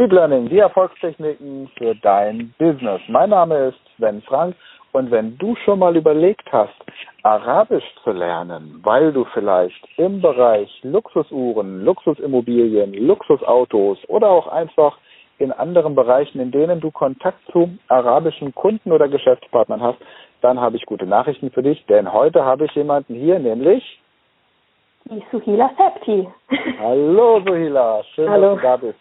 Speed Learning, die Erfolgstechniken für dein Business. Mein Name ist Sven Frank und wenn du schon mal überlegt hast, Arabisch zu lernen, weil du vielleicht im Bereich Luxusuhren, Luxusimmobilien, Luxusautos oder auch einfach in anderen Bereichen, in denen du Kontakt zu arabischen Kunden oder Geschäftspartnern hast, dann habe ich gute Nachrichten für dich, denn heute habe ich jemanden hier, nämlich die Suhila Septi. Hallo Suhila, schön, Hallo. dass du da bist.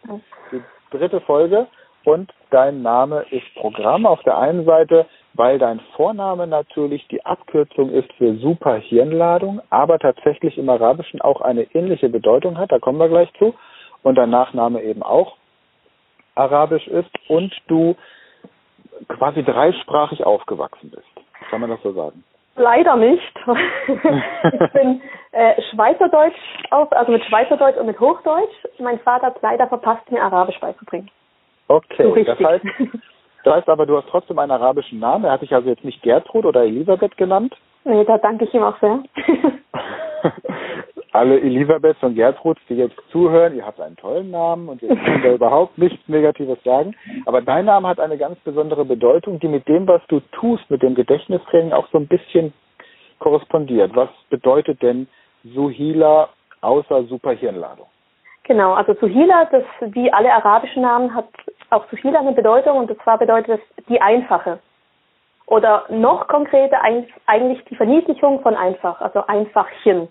Die dritte Folge und dein Name ist Programm auf der einen Seite, weil dein Vorname natürlich die Abkürzung ist für Superhirnladung, aber tatsächlich im Arabischen auch eine ähnliche Bedeutung hat, da kommen wir gleich zu, und dein Nachname eben auch arabisch ist und du quasi dreisprachig aufgewachsen bist. Kann man das so sagen? Leider nicht. ich bin äh, Schweizerdeutsch auf, also mit Schweizerdeutsch und mit Hochdeutsch. Mein Vater hat leider verpasst, mir Arabisch beizubringen. Okay, So das heißt, das heißt aber, du hast trotzdem einen arabischen Namen. Er hat dich also jetzt nicht Gertrud oder Elisabeth genannt. nee, da danke ich ihm auch sehr. Alle Elisabeths und Gertruds, die jetzt zuhören, ihr habt einen tollen Namen und wir können da überhaupt nichts Negatives sagen. Aber dein Name hat eine ganz besondere Bedeutung, die mit dem, was du tust, mit dem Gedächtnistraining auch so ein bisschen korrespondiert. Was bedeutet denn Suhila außer Superhirnladung? genau, also Suhila, das wie alle arabischen Namen hat auch Suhila eine Bedeutung und zwar bedeutet es die einfache. Oder noch konkreter eigentlich die Verniedlichung von einfach, also Einfachchen.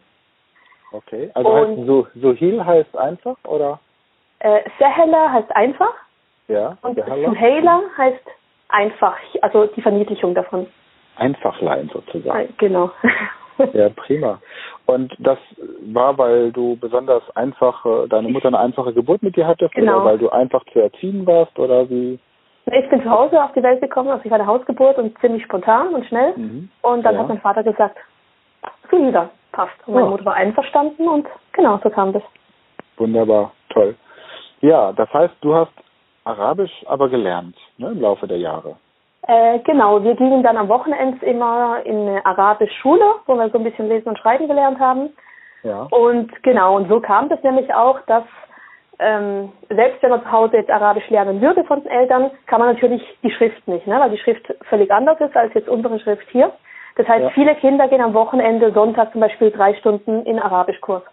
Okay, also Und- heißt Su Suhil heißt einfach oder? Äh, Sehela heißt einfach Ja, und? Suheila heißt einfach, also die Verniedlichung davon. Einfachlein sozusagen. Äh, Genau. Ja, prima. Und das war, weil du besonders einfach, deine Mutter eine einfache Geburt mit dir hattest Genau. oder weil du einfach zu erziehen warst oder wie? Ich bin zu Hause auf die Welt gekommen, also ich war eine Hausgeburt und ziemlich spontan und schnell. Mhm. Und dann Ja. hat mein Vater gesagt, Suhila, passt. Und meine Ja. Mutter war einverstanden und genau, so kam das. Wunderbar, toll. Ja, das heißt, du hast Arabisch aber gelernt ne, im Laufe der Jahre. Äh, genau, wir gingen dann am Wochenende immer in eine Arabisch-Schule, wo wir so ein bisschen lesen und schreiben gelernt haben. Ja. Und genau, und so kam das nämlich auch, dass ähm, selbst wenn man zu Hause jetzt Arabisch lernen würde von den Eltern, kann man natürlich die Schrift nicht, ne? weil die Schrift völlig anders ist als jetzt unsere Schrift hier. Das heißt, Ja. viele Kinder gehen am Wochenende, Sonntag zum Beispiel drei Stunden in Arabischkurs.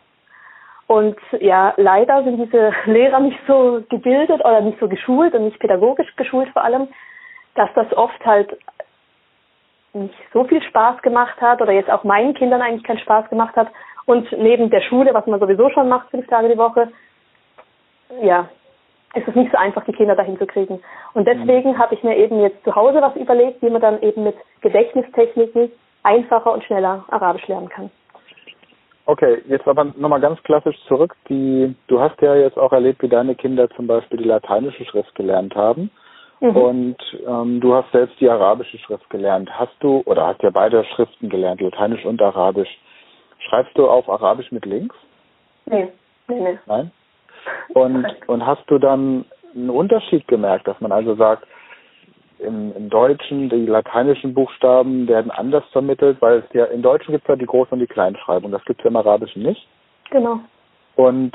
Und ja, leider sind diese Lehrer nicht so gebildet oder nicht so geschult und nicht pädagogisch geschult vor allem, dass das oft halt nicht so viel Spaß gemacht hat oder jetzt auch meinen Kindern eigentlich keinen Spaß gemacht hat. Und neben der Schule, was man sowieso schon macht, fünf Tage die Woche, ja, ist es nicht so einfach, die Kinder dahin zu kriegen. Und deswegen habe ich mir eben jetzt zu Hause was überlegt, wie man dann eben mit Gedächtnistechniken einfacher und schneller Arabisch lernen kann. Okay, jetzt aber nochmal ganz klassisch zurück. Die, du hast ja jetzt auch erlebt, wie deine Kinder zum Beispiel die lateinische Schrift gelernt haben. Mhm. Und ähm, du hast selbst die arabische Schrift gelernt. Hast du, oder hast ja beide Schriften gelernt, Lateinisch und Arabisch. Schreibst du auf Arabisch mit links? Nee, nee, nee. Nein? Und, und hast du dann einen Unterschied gemerkt, dass man also sagt, im, im Deutschen, die lateinischen Buchstaben werden anders vermittelt, weil es ja im Deutschen gibt es ja die Groß- und die Kleinschreibung, das gibt es ja im Arabischen nicht. Genau. Und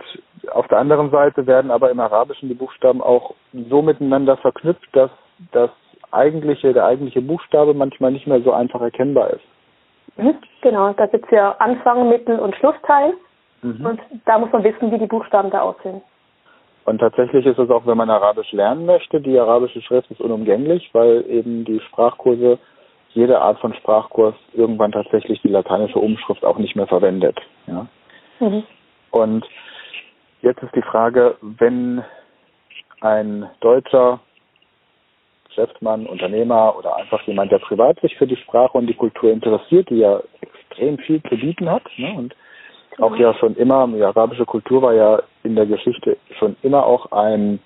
auf der anderen Seite werden aber im Arabischen die Buchstaben auch so miteinander verknüpft, dass das eigentliche, der eigentliche Buchstabe manchmal nicht mehr so einfach erkennbar ist. Mhm. Genau, da gibt's ja Anfang, Mittel und Schlussteil. Und da muss man wissen, wie die Buchstaben da aussehen. Und tatsächlich ist es auch, wenn man Arabisch lernen möchte, die arabische Schrift ist unumgänglich, weil eben die Sprachkurse, jede Art von Sprachkurs irgendwann tatsächlich die lateinische Umschrift auch nicht mehr verwendet. Ja? Mhm. Und jetzt ist die Frage, wenn ein deutscher Geschäftsmann, Unternehmer oder einfach jemand, der privat sich für die Sprache und die Kultur interessiert, die ja extrem viel zu bieten hat ne? und auch ja schon immer, die arabische Kultur war ja in der Geschichte schon immer auch ein,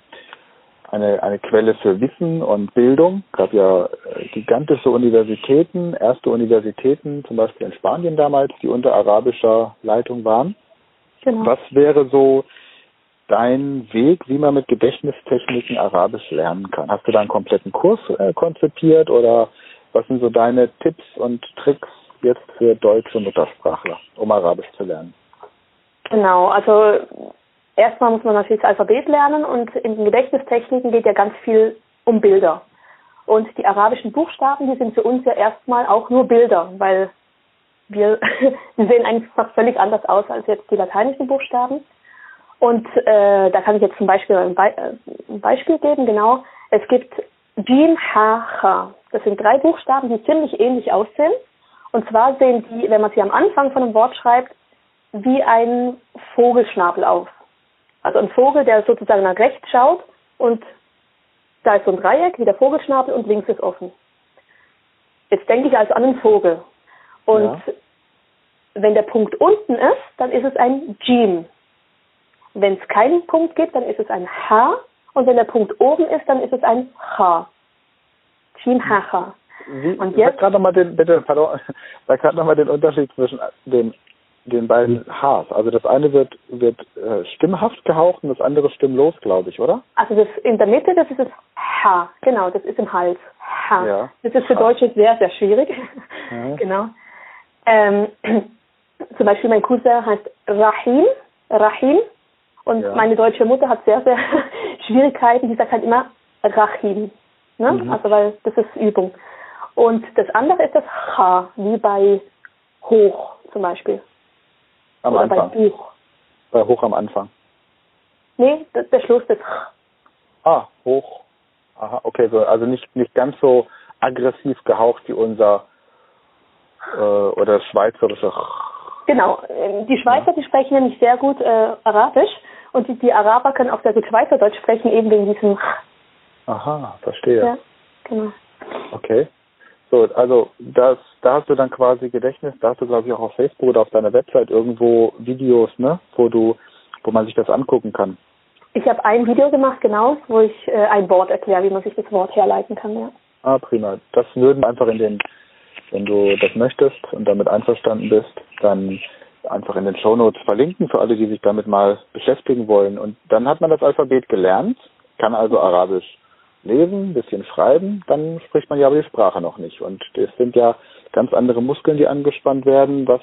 eine, eine Quelle für Wissen und Bildung. Es gab ja äh, gigantische Universitäten, erste Universitäten, zum Beispiel in Spanien damals, die unter arabischer Leitung waren. Genau. Was wäre so dein Weg, wie man mit Gedächtnistechniken Arabisch lernen kann? Hast du da einen kompletten Kurs äh, konzipiert oder was sind so deine Tipps und Tricks jetzt für deutsche Muttersprachler, um Arabisch zu lernen? Genau, also erstmal muss man natürlich das Alphabet lernen und in den Gedächtnistechniken geht ja ganz viel um Bilder. Und die arabischen Buchstaben, die sind für uns ja erstmal auch nur Bilder, weil wir, sehen einfach völlig anders aus als jetzt die lateinischen Buchstaben. Und äh, da kann ich jetzt zum Beispiel ein, Be äh, ein Beispiel geben, genau. Es gibt Jim, Ha, Ha. Das sind drei Buchstaben, die ziemlich ähnlich aussehen. Und zwar sehen die, wenn man sie am Anfang von einem Wort schreibt, wie ein Vogelschnabel auf. Also ein Vogel, der sozusagen nach rechts schaut und da ist so ein Dreieck wie der Vogelschnabel und links ist offen. Jetzt denke ich also an einen Vogel. Und ja. wenn der Punkt unten ist, dann ist es ein Jim. Wenn es keinen Punkt gibt, dann ist es ein H. Und wenn der Punkt oben ist, dann ist es ein H. Jim Hacha. Wie, und jetzt gerade nochmal den, bitte, pardon, sag gerade nochmal den Unterschied zwischen den, den beiden Hs. Also das eine wird, wird äh, stimmhaft gehaucht und das andere stimmlos, glaube ich, oder? Also das in der Mitte, das ist das H, genau, das ist im Hals. H. Ja. Das ist für Deutsche sehr, sehr schwierig. Ja. genau. Ähm, zum Beispiel mein Cousin heißt Rahim, Rahim, und ja. meine deutsche Mutter hat sehr, sehr Schwierigkeiten, die sagt halt immer Rahim. Ne? Mhm. Also weil das ist Übung. Und das andere ist das H, wie bei hoch zum Beispiel. Am Oder Anfang. bei Buch. Bei hoch am Anfang. Nee, der, der Schluss ist H. Ah, hoch. Aha, okay, so, also nicht, nicht ganz so aggressiv gehaucht wie unser äh, oder schweizerische Genau, die Schweizer, die sprechen nämlich sehr gut äh, Arabisch und die, die Araber können auch sehr gut Schweizerdeutsch sprechen, eben wegen diesem Aha, verstehe. Ja, genau. Okay. So, also das, da hast du dann quasi Gedächtnis, da hast du glaube ich auch auf Facebook oder auf deiner Website irgendwo Videos, ne, wo du, wo man sich das angucken kann. Ich habe ein Video gemacht, genau, wo ich äh, ein Wort erkläre, wie man sich das Wort herleiten kann, ja. Ah, prima. Das würden einfach in den, wenn du das möchtest und damit einverstanden bist, dann einfach in den Show Notes verlinken für alle, die sich damit mal beschäftigen wollen. Und dann hat man das Alphabet gelernt, kann also Arabisch lesen, ein bisschen schreiben, dann spricht man ja aber die Sprache noch nicht. Und es sind ja ganz andere Muskeln, die angespannt werden. Was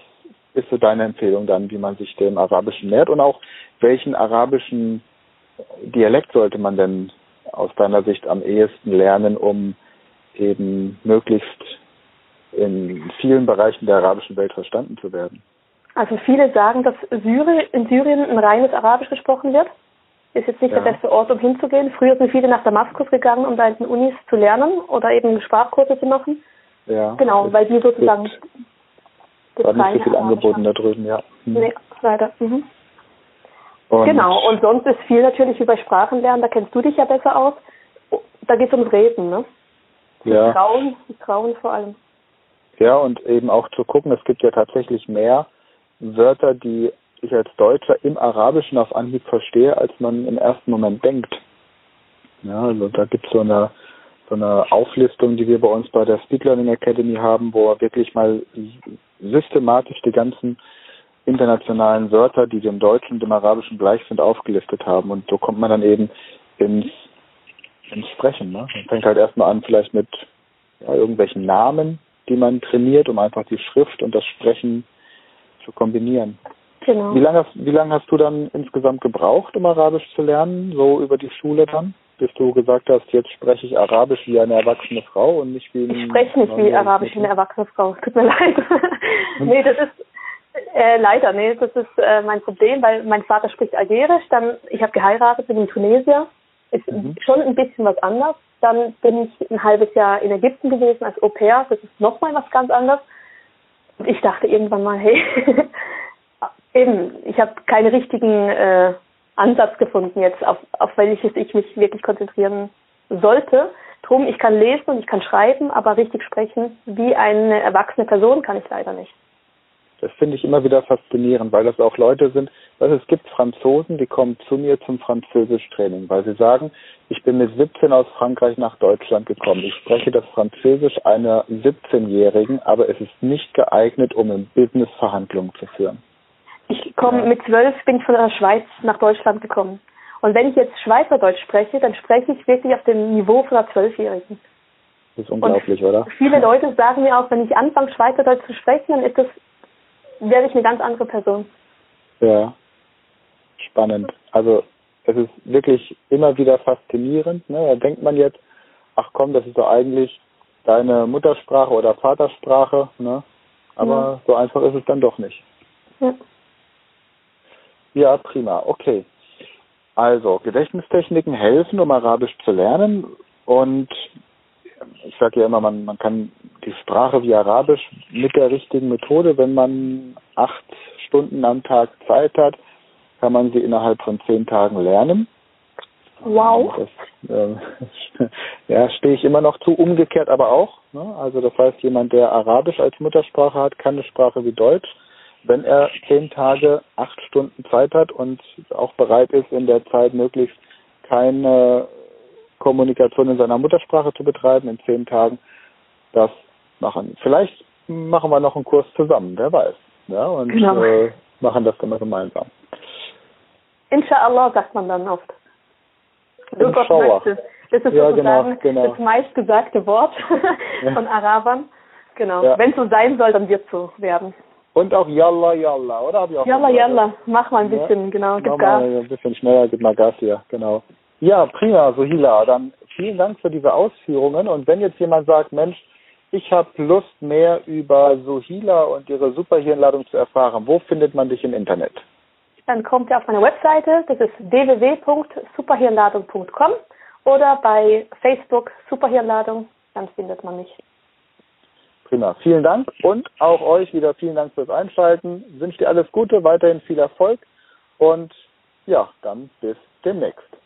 ist so deine Empfehlung dann, wie man sich dem Arabischen nähert und auch welchen arabischen Dialekt sollte man denn aus deiner Sicht am ehesten lernen, um eben möglichst in vielen Bereichen der arabischen Welt verstanden zu werden? Also viele sagen, dass Syrien, in Syrien ein reines Arabisch gesprochen wird. Ist jetzt nicht ja. der beste Ort, um hinzugehen. Früher sind viele nach Damaskus gegangen, um da in den Unis zu lernen oder eben Sprachkurse zu machen. Ja. Genau, weil die sozusagen das war nicht so viel angeboten da drüben, ja. Mhm. Nee, leider. Mhm. Und genau, und sonst ist viel natürlich über Sprachenlernen, da kennst du dich ja besser aus. Da geht es ums Reden, ne? Ja. Trauen, Trauen vor allem. Ja, und eben auch zu gucken, es gibt ja tatsächlich mehr Wörter, die ich als Deutscher im Arabischen auf Anhieb verstehe, als man im ersten Moment denkt. Ja, also da gibt es so eine, so eine Auflistung, die wir bei uns bei der Speed Learning Academy haben, wo wir wirklich mal systematisch die ganzen internationalen Wörter, die dem Deutschen und dem Arabischen gleich sind, aufgelistet haben. Und so kommt man dann eben ins, ins Sprechen. Ne? Man fängt halt erstmal an, vielleicht mit ja, irgendwelchen Namen, die man trainiert, um einfach die Schrift und das Sprechen zu kombinieren. Genau. Wie lange, wie lange hast du dann insgesamt gebraucht, um Arabisch zu lernen, so über die Schule dann? Bis du gesagt hast, jetzt spreche ich Arabisch wie eine erwachsene Frau und nicht wie eine. Ich spreche nicht wie Arabisch wie eine erwachsene Frau. Tut mir leid. nee, das ist äh, leider, nee, das ist äh, mein Problem, weil mein Vater spricht Algerisch, dann ich habe geheiratet, bin in Tunesier, ist mhm. schon ein bisschen was anders. Dann bin ich ein halbes Jahr in Ägypten gewesen als Au pair, das ist nochmal was ganz anderes. Und ich dachte irgendwann mal, hey, Eben, ich habe keinen richtigen äh, Ansatz gefunden jetzt, auf, auf welches ich mich wirklich konzentrieren sollte. Drum, ich kann lesen und ich kann schreiben, aber richtig sprechen wie eine erwachsene Person kann ich leider nicht. Das finde ich immer wieder faszinierend, weil das auch Leute sind, also es gibt Franzosen, die kommen zu mir zum Französischtraining, weil sie sagen, ich bin mit 17 aus Frankreich nach Deutschland gekommen. Ich spreche das Französisch einer 17-Jährigen, aber es ist nicht geeignet, um im Business Verhandlungen zu führen. Ich komme mit zwölf, bin ich von der Schweiz nach Deutschland gekommen. Und wenn ich jetzt Schweizerdeutsch spreche, dann spreche ich wirklich auf dem Niveau von einer Zwölfjährigen. Das ist unglaublich, und oder? Viele Leute sagen mir auch, wenn ich anfange, Schweizerdeutsch zu sprechen, dann ist das, werde ich eine ganz andere Person. Ja. spannend. Also es ist wirklich immer wieder faszinierend. Ne? Da denkt man jetzt, ach komm, das ist doch eigentlich deine Muttersprache oder Vatersprache. Ne? Aber ja. so einfach ist es dann doch nicht. Ja. Ja, prima. Okay. Also, Gedächtnistechniken helfen, um Arabisch zu lernen. Und ich sage ja immer, man, man kann die Sprache wie Arabisch mit der richtigen Methode, wenn man acht Stunden am Tag Zeit hat, kann man sie innerhalb von zehn Tagen lernen. Wow. Das, äh, ja, stehe ich immer noch zu, umgekehrt aber auch. Ne? Also das heißt, jemand, der Arabisch als Muttersprache hat, kann eine Sprache wie Deutsch. Wenn er zehn Tage, acht Stunden Zeit hat und auch bereit ist, in der Zeit möglichst keine Kommunikation in seiner Muttersprache zu betreiben, in zehn Tagen das machen. Vielleicht machen wir noch einen Kurs zusammen, wer weiß. Ja, und genau. äh, machen das dann mal gemeinsam. Inshallah sagt man dann oft. Du Gott möchtest. Das ist ja, sozusagen genau, genau. das meistgesagte Wort von Arabern. Genau. Ja. Wenn es so sein soll, dann wird es so werden. Und auch Yalla Yalla, oder? Hab ich auch Yalla Yalla, mach mal ein bisschen, ja. genau, gib Gas. Mal ein bisschen schneller, gib mal Gas hier, genau. Ja, prima, Sohila. Dann vielen Dank für diese Ausführungen. Und wenn jetzt jemand sagt, Mensch, ich habe Lust, mehr über Sohila und ihre Superhirnladung zu erfahren, wo findet man dich im Internet? Dann kommt ihr auf meine Webseite, das ist www.superhirnladung.com oder bei Facebook Superhirnladung, dann findet man mich. Prima, vielen Dank und auch euch wieder vielen Dank fürs Einschalten. Wünsche dir alles Gute, weiterhin viel Erfolg und ja, dann bis demnächst.